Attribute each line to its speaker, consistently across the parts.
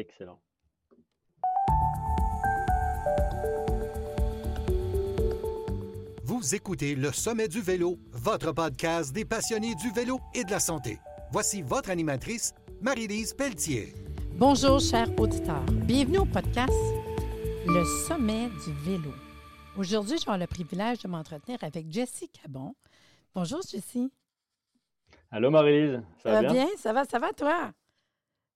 Speaker 1: Excellent.
Speaker 2: Vous écoutez Le Sommet du Vélo, votre podcast des passionnés du vélo et de la santé. Voici votre animatrice, Marie-Lise Pelletier.
Speaker 3: Bonjour, chers auditeurs. Bienvenue au podcast Le Sommet du Vélo. Aujourd'hui, j'ai le privilège de m'entretenir avec Jessie Cabon. Bonjour, Jessie.
Speaker 1: Allô, Marie-Lise.
Speaker 3: Ça, va bien? Ça va, ça va, toi?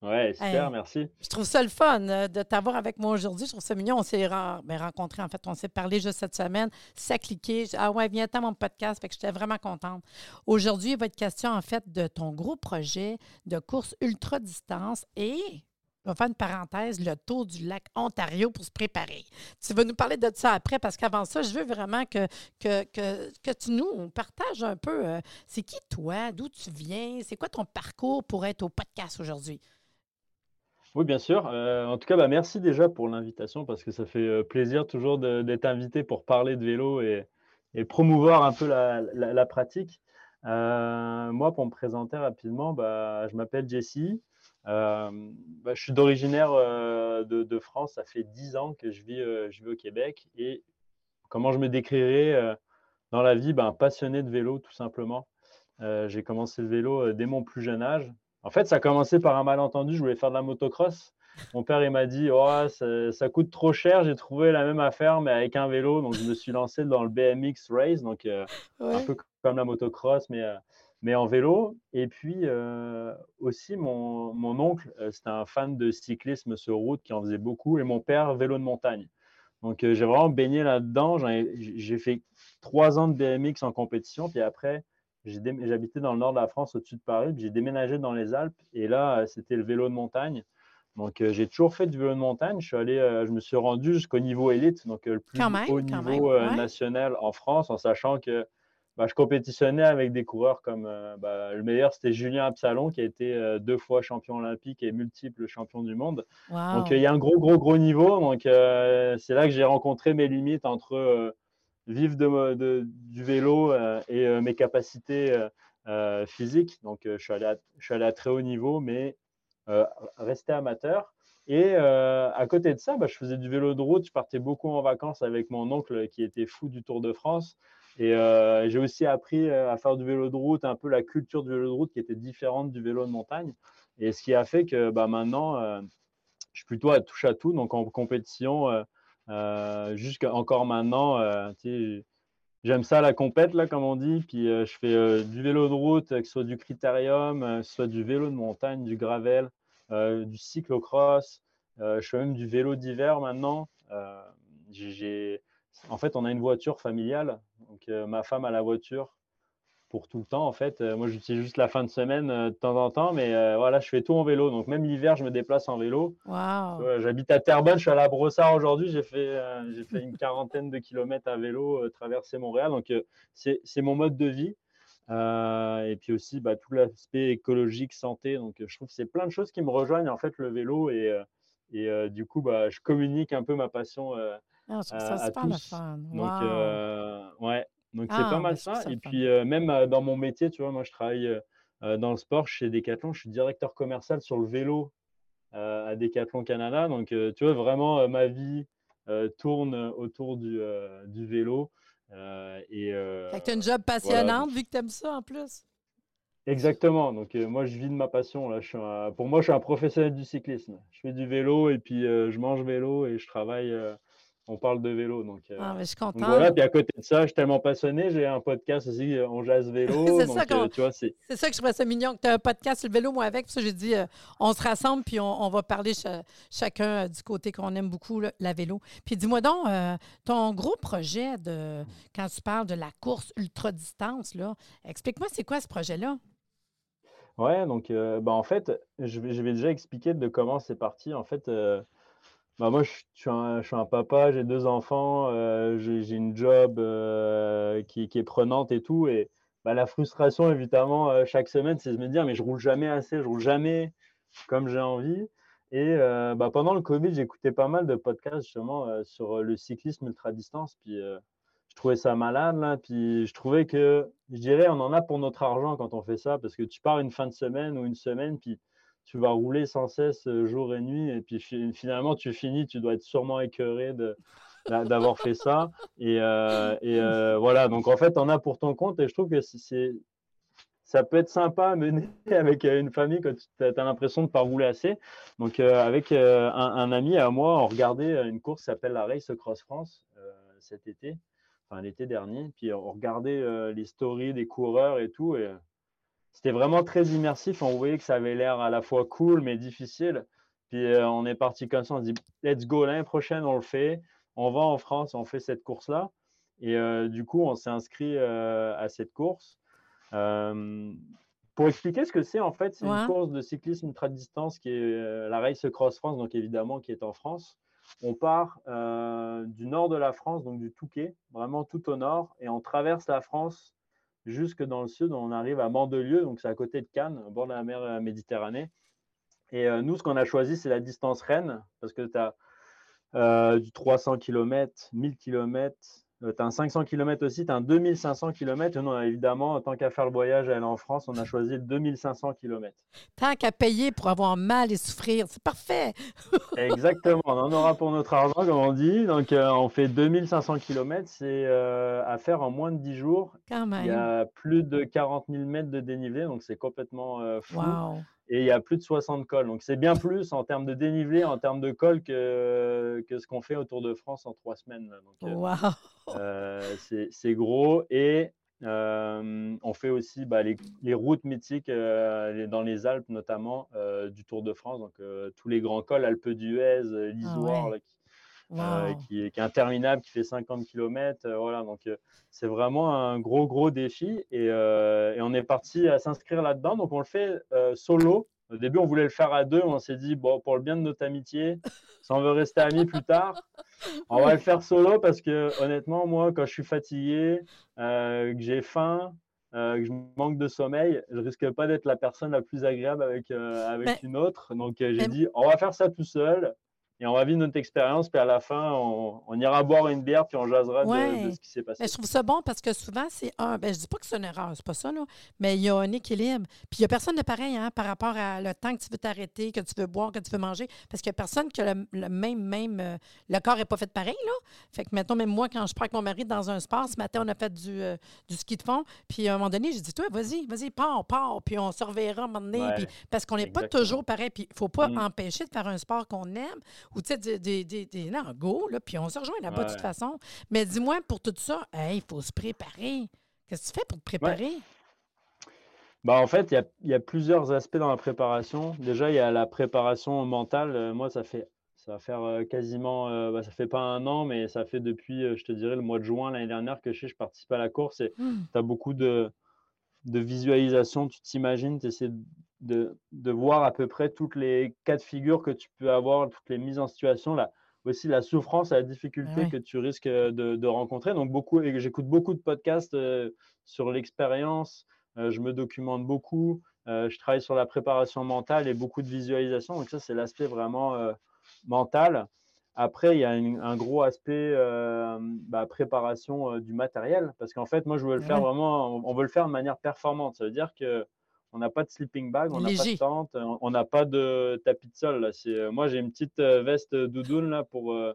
Speaker 1: Oui, super, merci.
Speaker 3: Je trouve ça le fun euh, de t'avoir avec moi aujourd'hui. Je trouve ça mignon. On s'est ben, rencontrés, en fait, on s'est parlé juste cette semaine. Ça a cliqué. Ah ouais, viens à mon podcast. Fait que j'étais vraiment contente. Aujourd'hui, il va être question, en fait, de ton gros projet de course ultra-distance et on va faire une parenthèse, le tour du lac Ontario pour se préparer. Tu vas nous parler de ça après parce qu'avant ça, je veux vraiment que, que, que, tu nous partages un peu euh, c'est qui toi, d'où tu viens, c'est quoi ton parcours pour être au podcast aujourd'hui?
Speaker 1: Oui, bien sûr. Euh, en tout cas, bah, merci déjà pour l'invitation parce que ça fait euh, plaisir toujours d'être invité pour parler de vélo et, promouvoir un peu la, pratique. Euh, moi, pour me présenter rapidement, bah, je m'appelle Jessie. Bah, je suis d'originaire de, France. Ça fait 10 ans que je vis, au Québec. Et comment je me décrirais dans la vie? Un Passionné de vélo, tout simplement. J'ai commencé le vélo dès mon plus jeune âge. En fait, ça a commencé par un malentendu. Je voulais faire de la motocross. Mon père, il m'a dit oh, ça, coûte trop cher. J'ai trouvé la même affaire, mais avec un vélo. Donc, je me suis lancé dans le BMX Race, donc euh, un peu comme la motocross, mais, euh, mais en vélo. Et puis euh, aussi, mon, mon oncle, c'était un fan de cyclisme sur route qui en faisait beaucoup, et mon père, vélo de montagne. Donc, j'ai vraiment baigné là-dedans. J'ai fait trois ans de BMX en compétition, puis après, J'habitais dans le nord de la France, au-dessus de Paris, puis j'ai déménagé dans les Alpes, et là, euh, c'était le vélo de montagne. Donc, euh, j'ai toujours fait du vélo de montagne. Je suis allé, euh, je me suis rendu jusqu'au niveau élite, donc le plus haut niveau national en France, en sachant que bah, je compétitionnais avec des coureurs comme bah, le meilleur, c'était Julien Absalon, qui a été deux fois champion olympique et multiple champion du monde. Donc, il y a un gros, gros, gros niveau. Donc, c'est là que j'ai rencontré mes limites entre vivre du vélo euh, et euh, mes capacités euh, physiques. Donc, je, suis allé à, je suis allé à très haut niveau, mais rester amateur. Et à côté de ça, bah, je faisais du vélo de route. Je partais beaucoup en vacances avec mon oncle qui était fou du Tour de France. Et j'ai aussi appris à faire du vélo de route, un peu la culture du vélo de route qui était différente du vélo de montagne. Et ce qui a fait que bah, maintenant, je suis plutôt à touche à tout. Donc en compétition, euh, Jusqu'à encore maintenant, euh, j'aime ça la compète, là, comme on dit. Puis euh, je fais du vélo de route, que ce soit du critérium, que ce soit du vélo de montagne, du gravel, du cyclocross. je fais même du vélo d'hiver maintenant. en fait, on a une voiture familiale. Donc, ma femme a la voiture pour tout le temps. En fait, euh, moi, j'utilise juste la fin de semaine euh, de temps en temps, mais euh, voilà, je fais tout en vélo. Donc, même l'hiver, je me déplace en vélo. J'habite à Terrebonne, je suis à la Brossard aujourd'hui. J'ai fait, j'ai fait une quarantaine de kilomètres à vélo, traverser Montréal. Donc, c'est mon mode de vie. et puis aussi, bah, tout l'aspect écologique, santé. Donc, je trouve que c'est plein de choses qui me rejoignent, en fait, le vélo. Et, et du coup, bah, je communique un peu ma passion.
Speaker 3: Ah, ça à, tous.
Speaker 1: Donc, ouais, donc, c'est pas ah, mal ça. Et puis, euh, même euh, dans mon métier, tu vois, moi, je travaille euh, dans le sport chez Decathlon. Je suis directeur commercial sur le vélo à Decathlon Canada. Donc, tu vois, vraiment, ma vie tourne autour du, du vélo. et,
Speaker 3: fait que tu as une job passionnante vu que tu aimes ça en plus.
Speaker 1: Exactement. Donc, moi, je vis de ma passion. Là. Je suis pour moi, je suis un professionnel du cyclisme. Je fais du vélo et puis je mange vélo et je travaille on parle de vélo. Donc,
Speaker 3: euh, ah, je suis content.
Speaker 1: voilà, puis à côté de ça, je suis tellement passionné. J'ai un podcast aussi, euh, On jazz vélo. c'est, ça, euh, tu vois, c'est...
Speaker 3: ça que je trouvais ça mignon, que tu as un podcast sur le vélo, moi avec. Puis ça, j'ai dit, on se rassemble, puis on, va parler chacun du côté qu'on aime beaucoup, la vélo. Puis dis-moi donc, ton gros projet de quand tu parles de la course ultra-distance, là, explique-moi, c'est quoi ce projet-là?
Speaker 1: Ouais, donc, ben, en fait, je vais, je vais déjà expliquer de comment c'est parti. En fait, bah moi, je suis, un, je suis un papa, j'ai deux enfants, euh, j'ai une job euh, qui, qui, est prenante et tout. Et bah, la frustration, évidemment, euh, chaque semaine, c'est de me dire, mais je roule jamais assez, je roule jamais comme j'ai envie. Et bah, pendant le Covid, j'écoutais pas mal de podcasts justement sur le cyclisme ultra-distance. Puis je trouvais ça malade. Là, puis je trouvais que, je dirais, on en a pour notre argent quand on fait ça, parce que tu pars une fin de semaine ou une semaine, puis tu vas rouler sans cesse jour et nuit, et puis finalement, tu finis, tu dois être sûrement écœuré de, d'avoir fait ça. Et, et voilà, donc en fait, on a pour ton compte, et je trouve que c'est, ça peut être sympa à mener avec une famille quand tu as, l'impression de ne pas rouler assez. Donc, avec un, ami à moi, on regardait une course qui s'appelle la Race Cross France cet été enfin l'été dernier. Puis on regardait euh, les stories des coureurs et tout. C'était vraiment très immersif. On voyait que ça avait l'air à la fois cool mais difficile. Puis euh, on est parti comme ça. On se dit, let's go, l'année prochaine, on le fait. On va en France, on fait cette course-là. Et euh, du coup, on s'est inscrit à cette course. pour expliquer ce que c'est, en fait, c'est une course de cyclisme ultra-distance qui est la Race Cross France, donc évidemment qui est en France. On part euh, du nord de la France, donc du Touquet, vraiment tout au nord, et on traverse la France jusque dans le sud. On arrive à Mandelieu, donc c'est à côté de Cannes, au bord de la mer euh, Méditerranée. Et euh, nous, ce qu'on a choisi, c'est la distance Rennes, parce que tu as du 300 km, 1000 km, tu as un 500 km aussi, tu as un 2500 km. Non, évidemment, tant qu'à faire le voyage à aller en France, on a choisi le 2500 km.
Speaker 3: Tant qu'à payer pour avoir mal et souffrir, c'est parfait.
Speaker 1: Exactement, on en aura pour notre argent, comme on dit. Donc, euh, on fait 2500 km, c'est euh, à faire en moins de 10 jours.
Speaker 3: Quand même.
Speaker 1: Il y a plus de 40 000 mètres de dénivelé, donc c'est complètement euh, fou. Et il y a plus de 60 cols. Donc, c'est bien plus en termes de dénivelé, en termes de col que, que ce qu'on fait autour de France en trois semaines.
Speaker 3: Donc,
Speaker 1: euh, c'est gros. Et euh, on fait aussi bah, les, les, routes mythiques euh, dans les Alpes, notamment du Tour de France. Donc, tous les grands cols, Alpes d'Huez, l'Isoire, qui, est, interminable, qui fait 50 km. voilà, donc c'est vraiment un gros, gros défi. Et, et on est parti à s'inscrire là-dedans. Donc, on le fait solo. Au début, on voulait le faire à deux. On s'est dit, bon, pour le bien de notre amitié, si on veut rester amis plus tard, on va le faire solo parce que honnêtement, moi, quand je suis fatigué, euh, que j'ai faim, euh, que je manque de sommeil, je risque pas d'être la personne la plus agréable avec, euh, avec une autre. Donc, j'ai dit, on va faire ça tout seul et on va vivre notre expérience, puis à la fin, on, ira boire une bière, puis on jasera de, ce qui s'est passé.
Speaker 3: Mais je trouve ça bon parce que souvent, c'est un. Ben, je dis pas que c'est une erreur, c'est pas ça, là, mais il y a un équilibre. Puis il n'y a personne de pareil hein, par rapport à le temps que tu veux t'arrêter, que tu veux boire, que tu veux manger, parce qu'il n'y a personne qui a le, même. même euh, le corps n'est pas fait pareil, là. Fait que maintenant, même moi, quand je pars avec mon mari dans un sport, ce matin, on a fait du, euh, du ski de fond, puis à un moment donné, j'ai dit, toi, vas-y, vas-y, pars, pars, puis on se reverra un moment donné, parce qu'on n'est pas toujours pareil, puis il ne faut pas mm. empêcher de faire un sport qu'on aime, ou tu sais, des des, des, go, là, puis on se rejoint là-bas de toute façon. Mais dis-moi, pour tout ça, il faut se préparer. Qu'est-ce que tu fais pour te préparer?
Speaker 1: Bah, en fait, il y, y a, plusieurs aspects dans la préparation. Déjà, il y a la préparation mentale. Euh, moi, ça fait ça va faire euh, quasiment, euh, bah, ça fait pas un an, mais ça fait depuis, je te dirais, le mois de juin l'année dernière que je, sais, je participe à la course et mmh. tu as beaucoup de, de visualisation. Tu t'imagines, tu essaies de, de, voir à peu près toutes les cas de figure que tu peux avoir, toutes les mises en situation, là, aussi la souffrance et la difficulté que tu risques de, de, rencontrer. Donc, beaucoup, j'écoute beaucoup de podcasts euh, sur l'expérience, euh, je me documente beaucoup, euh, je travaille sur la préparation mentale et beaucoup de visualisation. Donc, ça, c'est l'aspect vraiment mental. Après, il y a un gros aspect bah, préparation du matériel, parce qu'en fait, moi, je veux le faire vraiment, on, veut le faire de manière performante. Ça veut dire que on n'a pas de sleeping bag, on n'a pas de tente, on n'a pas de tapis de sol. Là. Euh, moi, j'ai une petite euh, veste doudoune là, pour, euh,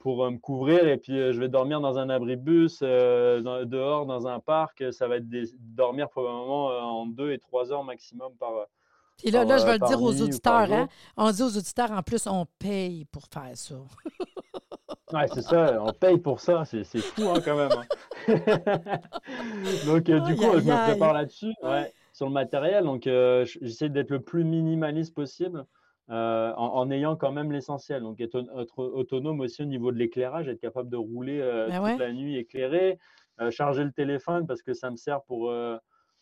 Speaker 1: pour me couvrir et puis je vais dormir dans un abribus, dehors, dans un parc. Ça va être dormir probablement en deux et trois heures maximum par.
Speaker 3: Et là, là je vais le dire aux auditeurs. Hein? On dit aux auditeurs, en plus, on paye pour faire ça.
Speaker 1: Ouais, c'est ça, on paye pour ça, c'est fou hein, quand même. Hein. Donc, du coup, je me prépare là-dessus. Ouais sur le matériel. Donc, euh, j'essaie d'être le plus minimaliste possible euh, en, ayant quand même l'essentiel. Donc, être, autonome aussi au niveau de l'éclairage, être capable de rouler euh, ben toute la nuit éclairé, charger le téléphone parce que ça me sert pour,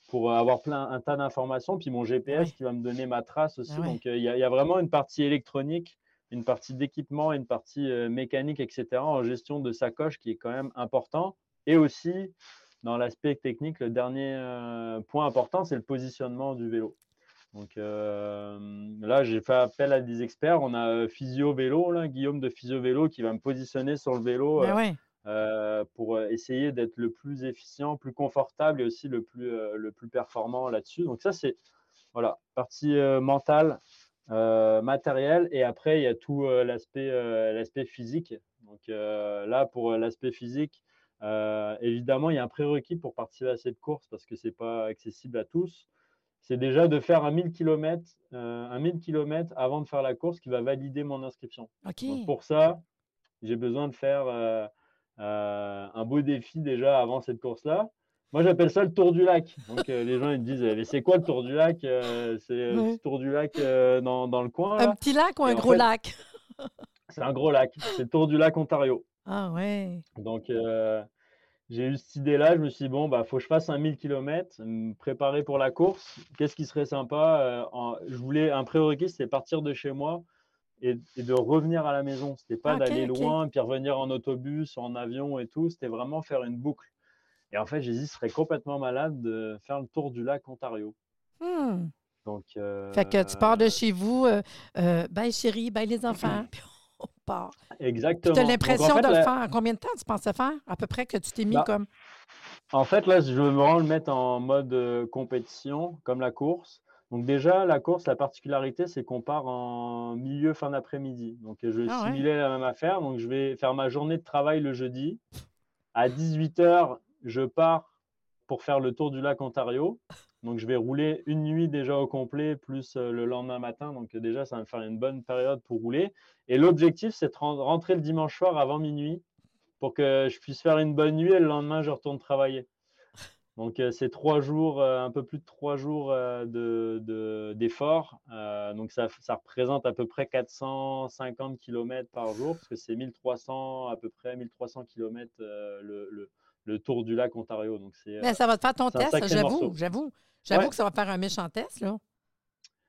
Speaker 1: pour avoir plein, un tas d'informations. Puis mon GPS qui va me donner ma trace aussi. Ben Donc, il y, a vraiment une partie électronique une partie d'équipement, une partie mécanique, etc., en gestion de sacoche qui est quand même important. Et aussi, dans l'aspect technique, le dernier euh, point important, c'est le positionnement du vélo. Donc euh, là, j'ai fait appel à des experts. On a euh, Physio Vélo, là, Guillaume de Physio Vélo, qui va me positionner sur le vélo
Speaker 3: ben
Speaker 1: pour essayer d'être le plus efficient, plus confortable et aussi le plus, le plus performant là-dessus. Donc ça, c'est Voilà, partie mentale, matérielle, et après, il y a tout l'aspect l'aspect physique. Donc là, pour l'aspect physique, évidemment, il y a un prérequis pour participer à cette course parce que ce n'est pas accessible à tous. C'est déjà de faire un 1000 km, un 1000 km avant de faire la course qui va valider mon inscription. pour ça, j'ai besoin de faire un beau défi déjà avant cette course-là. Moi, j'appelle ça le tour du lac. Donc, les gens ils me disent Mais c'est quoi le tour du lac C'est le tour du lac dans, dans, le coin.
Speaker 3: Un petit lac ou un gros lac?
Speaker 1: C'est un gros lac. C'est le tour du lac Ontario.
Speaker 3: Ah ouais.
Speaker 1: Donc, j'ai eu cette idée-là. Je me suis dit, bon, bah, faut que je fasse un 1000 km, me préparer pour la course. Qu'est-ce qui serait sympa Je voulais un prérequis, c'était partir de chez moi et, de revenir à la maison. C'était pas d'aller loin, puis revenir en autobus, en avion et tout. C'était vraiment faire une boucle. Et en fait, j'ai dit, ce serait complètement malade de faire le tour du lac Ontario.
Speaker 3: Hmm. Donc, Fait que tu pars de chez vous, euh, euh, bye chérie, bye les enfants, part.
Speaker 1: Exactement.
Speaker 3: Tu as l'impression de le faire. En combien de temps tu pensais faire? À peu près que tu t'es mis bah, comme.
Speaker 1: En fait, là, je veux vraiment le mettre en mode euh, compétition, comme la course. Donc déjà, la course, la particularité, c'est qu'on part en milieu fin d'après-midi. Donc je vais ah simuler la même affaire. Donc je vais faire ma journée de travail le jeudi. À 18h, je pars pour faire le tour du lac Ontario. Donc, je vais rouler une nuit déjà au complet, plus euh, le lendemain matin. Donc, déjà, ça va me faire une bonne période pour rouler. Et l'objectif, c'est de rentrer le dimanche soir avant minuit pour que je puisse faire une bonne nuit et le lendemain, je retourne travailler. Donc, euh, c'est trois jours, euh, un peu plus de trois jours d'effort. donc, ça, représente à peu près 450 km par jour, parce que c'est 1300, à peu près 1300 km le, le tour du lac Ontario. Donc c'est,
Speaker 3: Mais ça va te faire ton test, j'avoue, j'avoue. J'avoue que ça va faire un méchant test, là.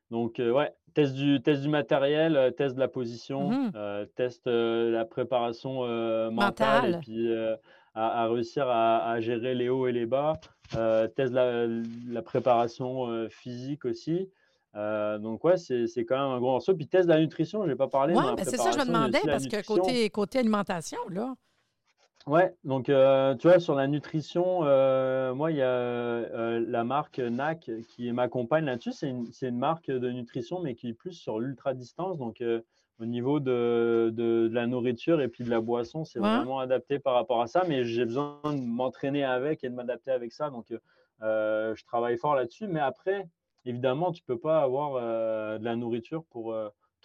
Speaker 1: Donc, euh, ouais, test du, test du matériel, euh, test de la position, mm-hmm. euh, test de la préparation mentale, et puis à, réussir à, gérer les hauts et les bas, test de la, préparation physique aussi. donc, ouais, c'est, c'est quand même un gros morceau. Puis, test de la nutrition, je n'ai pas parlé.
Speaker 3: Oui, mais c'est ça, je me demandais, parce que côté, côté alimentation, là.
Speaker 1: Ouais, donc euh, tu vois, sur la nutrition, euh, moi, il y a euh, la marque NAC qui m'accompagne là-dessus. C'est une, une, marque de nutrition, mais qui est plus sur l'ultra-distance. Donc, au niveau de, de, la nourriture et puis de la boisson, c'est vraiment adapté par rapport à ça. Mais j'ai besoin de m'entraîner avec et de m'adapter avec ça. Donc, je travaille fort là-dessus. Mais après, évidemment, tu ne peux pas avoir de la nourriture pour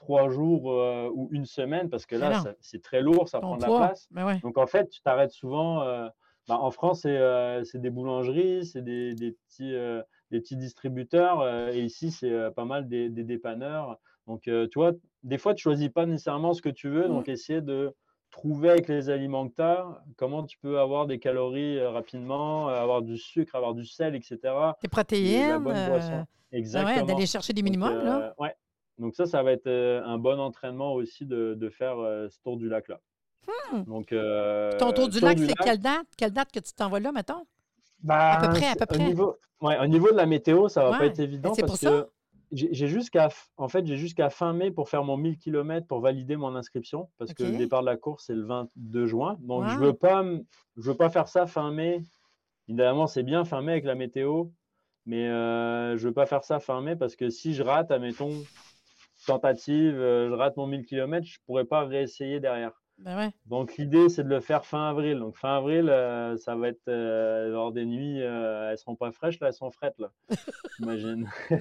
Speaker 1: trois jours euh, ou une semaine parce que là, c'est très lourd, ça prend de la place. Donc en fait, tu t'arrêtes souvent. Euh, bah, en France, euh, c'est des boulangeries, c'est des, des, petits, des petits distributeurs et ici, c'est pas mal des, des, dépanneurs. Donc, tu vois, des fois, tu choisis pas nécessairement ce que tu veux. Donc, essayer de trouver avec les aliments que tu as, comment tu peux avoir des calories rapidement, avoir du sucre, avoir du sel, etc.
Speaker 3: Des protéines. Exactement. d'aller chercher des minimums. là.
Speaker 1: Ouais, donc ça, ça va être euh, un bon entraînement aussi de, de faire euh, ce tour du lac-là.
Speaker 3: Hmm. Donc, euh, Ton tour du lac, c'est quelle date? Quelle date que tu t'envoies là, mettons?
Speaker 1: à peu près, à peu près. Au niveau, ouais, au niveau de la météo, ça ne va pas être évident parce que j'ai jusqu'à en fait, j'ai jusqu'à fin mai pour faire mon 1000 km pour valider mon inscription parce que le départ de la course, c'est le 22 juin. Donc, je ne veux, pas, je veux pas faire ça fin mai. Évidemment, c'est bien fin mai avec la météo, mais je ne veux pas faire ça fin mai parce que si je rate, admettons, tentative, euh, je rate mon 1000 km, je ne pourrais pas réessayer derrière.
Speaker 3: Ben
Speaker 1: Donc l'idée, c'est de le faire fin avril. Donc fin avril, euh, ça va être euh, lors des nuits, elles ne seront pas fraîches, là, elles sont frettes, là. J'imagine.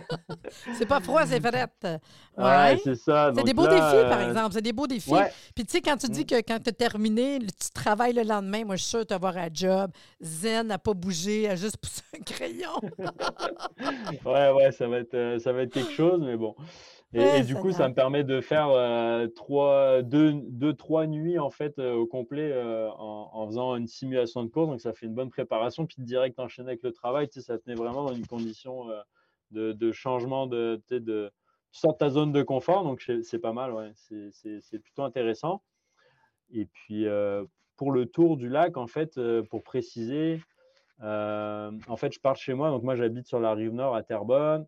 Speaker 3: c'est pas froid, c'est frette.
Speaker 1: Ouais, c'est ça.
Speaker 3: C'est des beaux défis, par exemple. C'est des beaux défis. Puis tu sais, quand tu dis mm. que quand tu as terminé, tu travailles le lendemain, moi, je suis sûre tu avoir un job zen, à pas bouger, à juste pousser un crayon.
Speaker 1: ouais, ouais, ça va, être, ça va être quelque chose, mais bon. Et, du coup, ça me permet de faire euh, trois, deux, deux, trois nuits en fait euh, au complet euh, en, faisant une simulation de course. Donc, ça fait une bonne préparation. Puis direct enchaîner avec le travail, tu sais, ça tenait vraiment dans une condition de, de, changement de, tu, sais, de, tu sors de ta zone de confort. Donc, c'est pas mal. Ouais. C'est plutôt intéressant. Et puis, pour le tour du lac, en fait, pour préciser, en fait, je pars chez moi. Donc, moi, j'habite sur la rive nord à Terrebonne.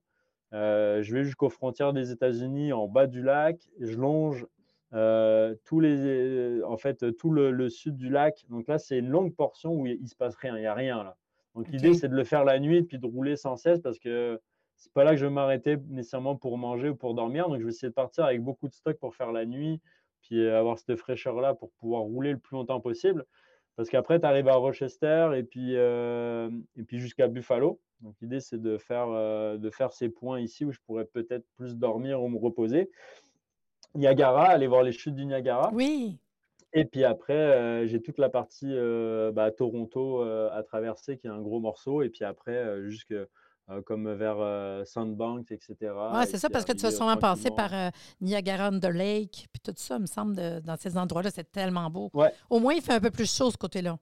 Speaker 1: Euh, je vais jusqu'aux frontières des États-Unis en bas du lac. Je longe euh, tous les, en fait, tout le, sud du lac. Donc là, c'est une longue portion où il ne se passe rien. Il n'y a rien là. Donc l'idée, c'est de le faire la nuit et puis de rouler sans cesse parce que c'est pas là que je vais m'arrêter nécessairement pour manger ou pour dormir. Donc, je vais essayer de partir avec beaucoup de stock pour faire la nuit, puis avoir cette fraîcheur-là pour pouvoir rouler le plus longtemps possible. Parce qu'après, tu arrives à Rochester et puis, et puis jusqu'à Buffalo. Donc, l'idée, c'est de faire, de faire ces points ici où je pourrais peut-être plus dormir ou me reposer. Niagara, aller voir les chutes du Niagara.
Speaker 3: Oui.
Speaker 1: Et puis après, j'ai toute la partie bah, Toronto à traverser, qui est un gros morceau. Et puis après, jusque comme vers Sandbanks, etc.
Speaker 3: Oui, c'est ça, parce que tu vas sûrement passer par Niagara Under Lake, puis tout ça, me semble, dans ces endroits-là, c'est tellement beau. Au moins, il fait un peu plus chaud ce côté-là.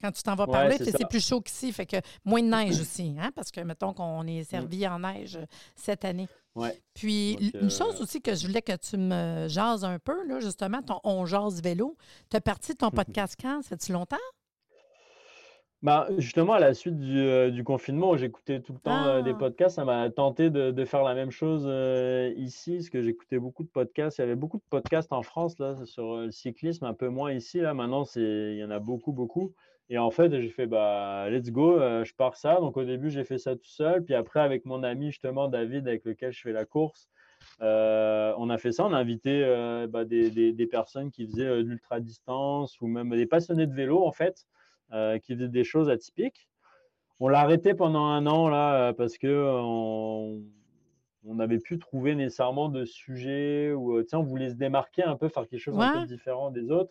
Speaker 3: Quand tu t'en vas parler, c'est plus chaud qu'ici, fait que moins de neige aussi, hein, parce que mettons qu'on est servi en neige cette année.
Speaker 1: Ouais.
Speaker 3: Puis une chose aussi que je voulais que tu me jases un peu, là, justement, ton On jase vélo. Tu as parti de ton podcast quand? Ça fait-tu longtemps?
Speaker 1: Bah, justement, à la suite du, euh, du confinement, j'écoutais tout le temps euh, des ah! podcasts. Ça m'a tenté de, de, faire la même chose euh, ici, parce que j'écoutais beaucoup de podcasts. Il y avait beaucoup de podcasts en France là, sur le cyclisme, un peu moins ici. Là. Maintenant, il y en a beaucoup, beaucoup. Et en fait, j'ai fait, bah, let's go, je pars ça. Donc, au début, j'ai fait ça tout seul. Puis après, avec mon ami, justement, David, avec lequel je fais la course, on a fait ça. On a invité bah, des, des, des, personnes qui faisaient de l'ultra-distance ou même des passionnés de vélo, en fait. Euh, qui faisait des choses atypiques. On l'a arrêté pendant un an là euh, parce que on n'avait plus trouvé nécessairement de sujet ou euh, tiens, on voulait se démarquer un peu, faire quelque chose un peu différent des autres.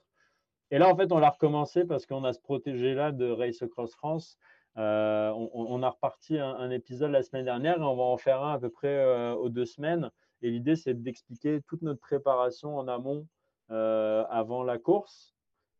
Speaker 1: Et là, en fait, on l'a recommencé parce qu'on a se protégé là de Race Across France. on, a reparti un, épisode la semaine dernière et on va en faire un à peu près aux deux semaines. Et l'idée, c'est d'expliquer toute notre préparation en amont avant la course.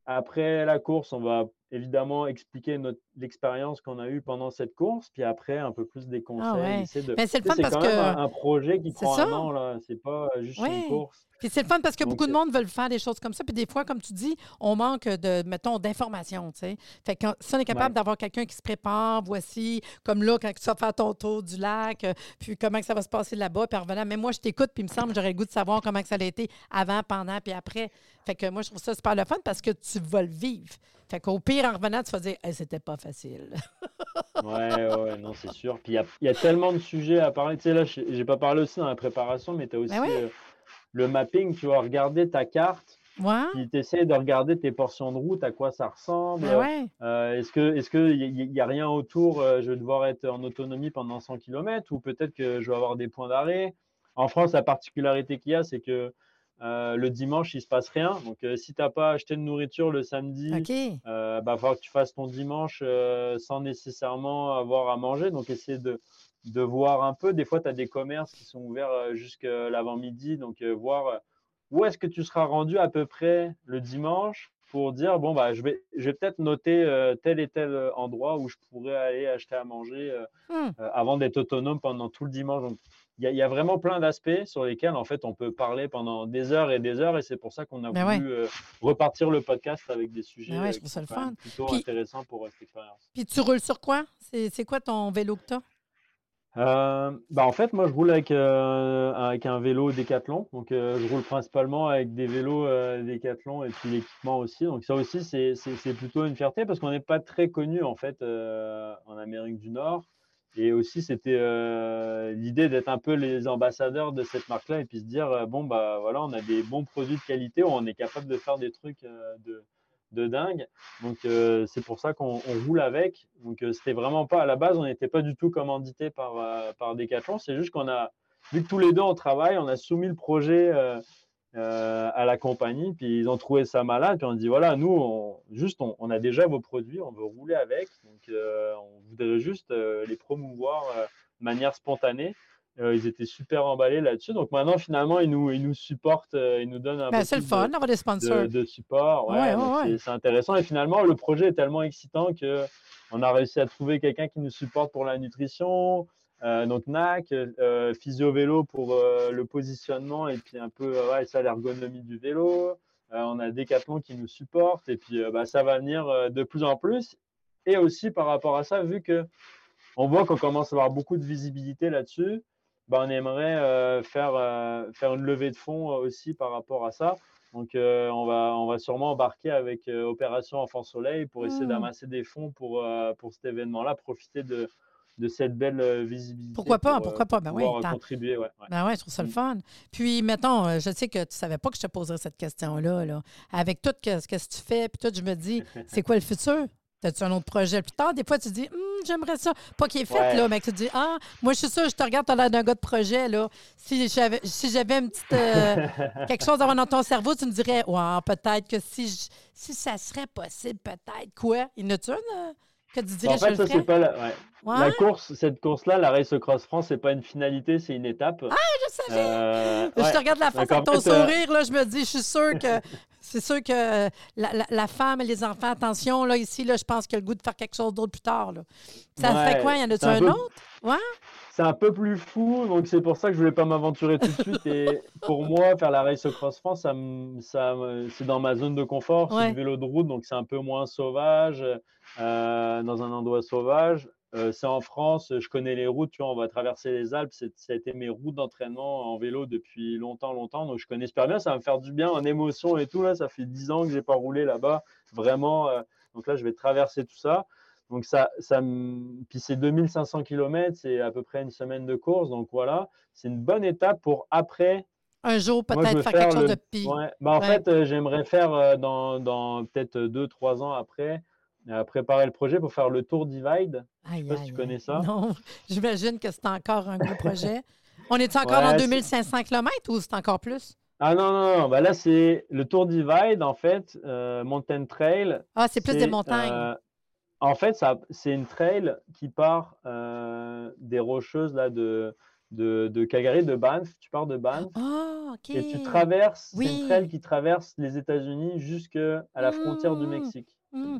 Speaker 1: Après la course, on va évidemment expliquer l'expérience qu'on a eue pendant cette course, puis après un peu plus des conseils.
Speaker 3: Ah
Speaker 1: c'est
Speaker 3: quand même
Speaker 1: un, projet qui prend un an, là. C'est pas juste une course.
Speaker 3: Puis c'est le fun parce que beaucoup de monde veulent faire des choses comme ça. Puis des fois, comme tu dis, on manque de, mettons, d'informations, tu sais. Fait que si on est capable d'avoir quelqu'un qui se prépare, voici, comme là, quand tu vas faire ton tour du lac, euh, puis comment que ça va se passer là-bas, puis en revenant. Mais moi, je t'écoute, puis il me semble j'aurais le goût de savoir comment que ça a été avant, pendant, puis après. Fait que moi, je trouve ça super le fun parce que tu vas le vivre. Fait qu'au pire, en revenant, tu vas dire, c'était pas facile.
Speaker 1: ouais, ouais, non, c'est sûr. Puis il y, a, tellement de sujets à parler. Tu sais, là, j'ai pas parlé aussi dans la préparation, mais tu as ben aussi. Euh, le mapping, tu vas regarder ta carte.
Speaker 3: Ouais.
Speaker 1: tu essaies de regarder tes portions de route, à quoi ça ressemble.
Speaker 3: Ben
Speaker 1: euh, est-ce que est-ce qu'il n'y a, rien autour euh, Je vais devoir être en autonomie pendant 100 km ou peut-être que je vais avoir des points d'arrêt? En France, la particularité qu'il y a, c'est que euh, le dimanche, il se passe rien. Donc, si tu n'as pas acheté de nourriture le samedi, il va falloir que tu fasses ton dimanche sans nécessairement avoir à manger. Donc, essayer de, de voir un peu. Des fois, tu as des commerces qui sont ouverts euh, jusqu'à l'avant-midi, donc euh, voir euh, où est-ce que tu seras rendu à peu près le dimanche pour dire bon bah je vais je vais peut-être noter tel et tel endroit où je pourrais aller acheter à manger hmm. avant d'être autonome pendant tout le dimanche. Donc il y, a vraiment plein d'aspects sur lesquels en fait on peut parler pendant des heures et des heures et c'est pour ça qu'on a voulu repartir le podcast avec des sujets
Speaker 3: ben
Speaker 1: plutôt intéressants pour cette expérience.
Speaker 3: Puis tu roules sur quoi? C'est quoi ton vélo que tu as
Speaker 1: euh, bah en fait, moi, je roule avec, euh, avec un vélo Décathlon. Donc, euh, je roule principalement avec des vélos Décathlon et puis l'équipement aussi. Donc, ça aussi, c'est plutôt une fierté parce qu'on n'est pas très connu en fait en Amérique du Nord. Et aussi, c'était l'idée d'être un peu les ambassadeurs de cette marque-là et puis se dire bon, bah voilà, on a des bons produits de qualité, on est capable de faire des trucs de, de dingue. Donc euh, c'est pour ça qu'on roule avec. Donc euh, c'était vraiment pas à la base, on n'était pas du tout commandité par, euh, par Decathlon. C'est juste qu'on a, vu que tous les deux on travaille, on a soumis le projet à la compagnie, puis ils ont trouvé ça malade. Puis on dit voilà, nous, on, juste on, on, a déjà vos produits, on veut rouler avec. Donc on voudrait juste les promouvoir de manière spontanée. Euh, ils étaient super emballés là-dessus. Donc maintenant, finalement, ils nous, ils nous supportent, euh, ils nous donnent un
Speaker 3: ben, peu
Speaker 1: le
Speaker 3: fun, d'avoir des sponsors.
Speaker 1: De, support. Ouais, c'est intéressant. Et finalement, le projet est tellement excitant que on a réussi à trouver quelqu'un qui nous supporte pour la nutrition, euh, donc NAC, physio vélo pour le positionnement et puis un peu ouais, ça l'ergonomie du vélo. on a Decathlon qui nous supporte et puis bah, ça va venir de plus en plus. Et aussi par rapport à ça, vu que on voit qu'on commence à avoir beaucoup de visibilité là-dessus, bah, on aimerait euh, faire, euh, faire une levée de fonds euh, aussi par rapport à ça. Donc, on, va, on va sûrement embarquer avec Opération Enfant Soleil pour essayer mmh. d'amasser des fonds pour, pour cet événement-là, profiter de, de cette belle visibilité.
Speaker 3: Pourquoi pas, pourquoi pas? Ben oui,
Speaker 1: contribuer, ouais,
Speaker 3: Ben ouais, je trouve ça le mm. fun. Puis, mettons, je sais que tu ne savais pas que je te poserais cette question-là. Là. Avec tout ce que tu fais, puis tout, je me dis, c'est quoi le futur? As-tu un autre projet plus tard? Des fois, tu dis, hum, j'aimerais ça. Pas qu'il est fait, là, mais que tu dis, ah, moi, je suis sûr, je te regarde, tu as l'air d'un gars de projet, là. Si j'avais, si j'avais une petite, euh, quelque chose dans ton cerveau, tu me dirais, ouais, peut-être que si, si ça serait possible, peut-être. Quoi? Il y en a-tu euh, que tu dirais,
Speaker 1: en fait, ça, c'est pas la, la, course, cette course-là, la Race Cross France, c'est pas une finalité, c'est une étape.
Speaker 3: Ah, je savais! Euh, je te regarde la face de ton sourire, là, je me dis, je suis sûr que c'est sûr que la, femme et les enfants, attention, là, ici, là, je pense qu'il y a le goût de faire quelque chose d'autre plus tard. Là. Ça fait quoi? Y en a-tu un, autre? Ouais?
Speaker 1: C'est un peu plus fou, donc c'est pour ça que je voulais pas m'aventurer tout de suite. Et pour moi, faire la Race Cross France, ça, ça c'est dans ma zone de confort. C'est du vélo de route, donc c'est un peu moins sauvage, euh, dans un endroit sauvage. Euh, c'est en France, je connais les routes, tu vois, on va traverser les Alpes. Ça a été mes routes d'entraînement en vélo depuis longtemps, longtemps. Donc, je connais super bien. Ça va me faire du bien en émotion et tout. Là, ça fait 10 ans que je n'ai pas roulé là-bas. Vraiment. Euh, donc là, je vais traverser tout ça. Donc, ça, ça Puis c'est 2500 km, c'est à peu près une semaine de course. Donc, voilà, c'est une bonne étape pour après.
Speaker 3: Un jour, peut-être faire, quelque chose de pire.
Speaker 1: Bah, en fait, euh, j'aimerais faire dans, dans peut-être 2-3 ans après à préparer le projet pour faire le Tour Divide. Je ne sais pas si tu connais ça.
Speaker 3: Non, j'imagine que c'est encore un gros projet. On est encore dans 2500 km ou c'est encore plus?
Speaker 1: Ah non, non, non. Ben là, c'est le Tour Divide, en fait, euh, Mountain Trail.
Speaker 3: Ah, c'est plus des montagnes.
Speaker 1: En fait, c'est une trail qui part euh, des rocheuses là, de, de, de, Calgary, de Banff. Tu pars de Banff.
Speaker 3: Oh, OK.
Speaker 1: Et tu traverses, c'est une trail qui traverse les États-Unis jusqu'à la frontière du mmh. Mexique. Mmh.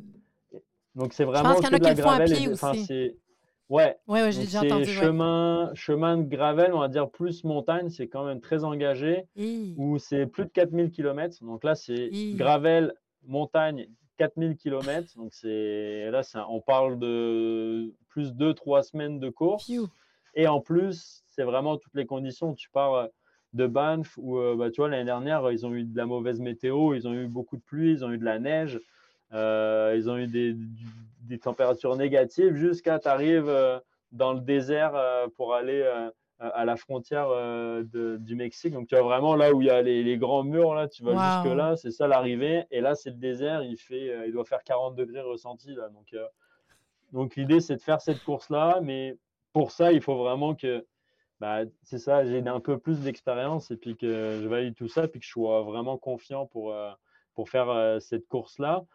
Speaker 1: Donc c'est vraiment
Speaker 3: de la gravel. Et, enfin,
Speaker 1: c'est ouais.
Speaker 3: Ouais, ouais j'ai déjà entendu.
Speaker 1: Chemin, chemin de gravel, on va dire plus montagne, c'est quand même très engagé. Où c'est plus de 4000 km. Donc là, c'est gravel, montagne, 4000 km. Donc c'est là, on parle de plus de 2-3 semaines de course. Et en plus, c'est vraiment toutes les conditions. Tu pars euh, de Banff où, euh, bah, tu vois, l'année dernière, ils ont eu de la mauvaise météo, ils ont eu beaucoup de pluie, ils ont eu de la neige. Euh, ils ont eu des, des températures négatives jusqu'à tu arrives euh, dans le désert euh, pour aller à la frontière de, du Mexique. Donc, tu vois vraiment là où il y a les, les grands murs, là, tu vas jusque là, c'est ça l'arrivée. Et là, c'est le désert, il, fait, il doit faire 40 degrés ressenti. Là. Donc, donc l'idée, c'est de faire cette course-là. Mais pour ça, il faut vraiment que, bah, c'est ça, j'ai un peu plus d'expérience et puis que je valide tout ça, puis que je sois vraiment confiant pour, pour faire cette course-là.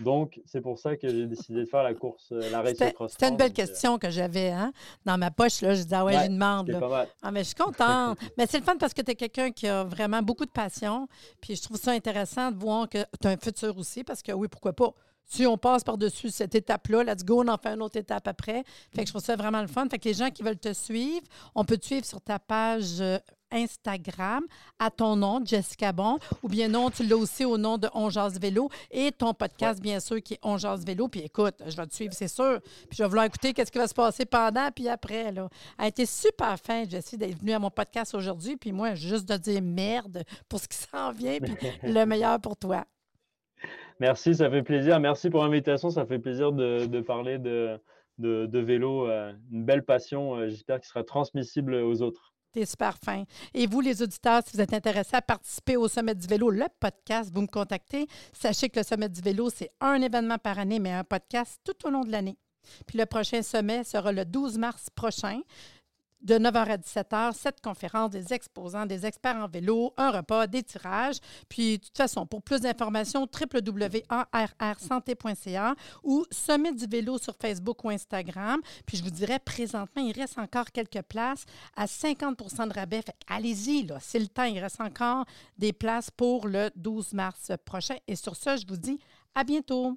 Speaker 1: Donc, c'est pour ça que j'ai décidé de faire la course, euh, la race cross.
Speaker 3: C'était une belle question que j'avais hein? dans ma poche. Là. Je disais, ah ouais, j'ai une demande. Ah, mais je suis contente. mais c'est le fun parce que tu es quelqu'un qui a vraiment beaucoup de passion. Puis je trouve ça intéressant de voir que tu as un futur aussi parce que oui, pourquoi pas? Si on passe par-dessus cette étape-là, let's go, on en fait une autre étape après. Fait que je trouve ça vraiment le fun. Fait que les gens qui veulent te suivre, on peut te suivre sur ta page euh, Instagram à ton nom, Jessica Bon, ou bien non, tu l'as aussi au nom de On Vélo et ton podcast, bien sûr, qui est On Vélo. Puis écoute, je vais te suivre, c'est sûr. Puis je vais vouloir écouter qu'est-ce qui va se passer pendant puis après. Là. Elle a été super fin, Jessie, d'être venue à mon podcast aujourd'hui. Puis moi, juste de dire merde pour ce qui s'en vient, puis le meilleur pour toi.
Speaker 1: Merci, ça fait plaisir. Merci pour l'invitation. Ça fait plaisir de, parler de, de, vélo. Euh, une belle passion, euh, j'espère, qu'il sera transmissible aux autres.
Speaker 3: T'es super fin. Et vous, les auditeurs, si vous êtes intéressés à participer au Sommet du vélo, le podcast, vous me contactez. Sachez que le Sommet du vélo, c'est un événement par année, mais un podcast tout au long de l'année. Puis le prochain sommet sera le 12 mars prochain de 9h à 17h, cette conférence des exposants, des experts en vélo, un repas, des tirages. Puis, de toute façon, pour plus d'informations, www.arrsanté.ca ou Sommet du vélo sur Facebook ou Instagram. Puis, je vous dirais, présentement, il reste encore quelques places à 50% de rabais. allez-y, là, c'est le temps. Il reste encore des places pour le 12 mars prochain. Et sur ce, je vous dis à bientôt.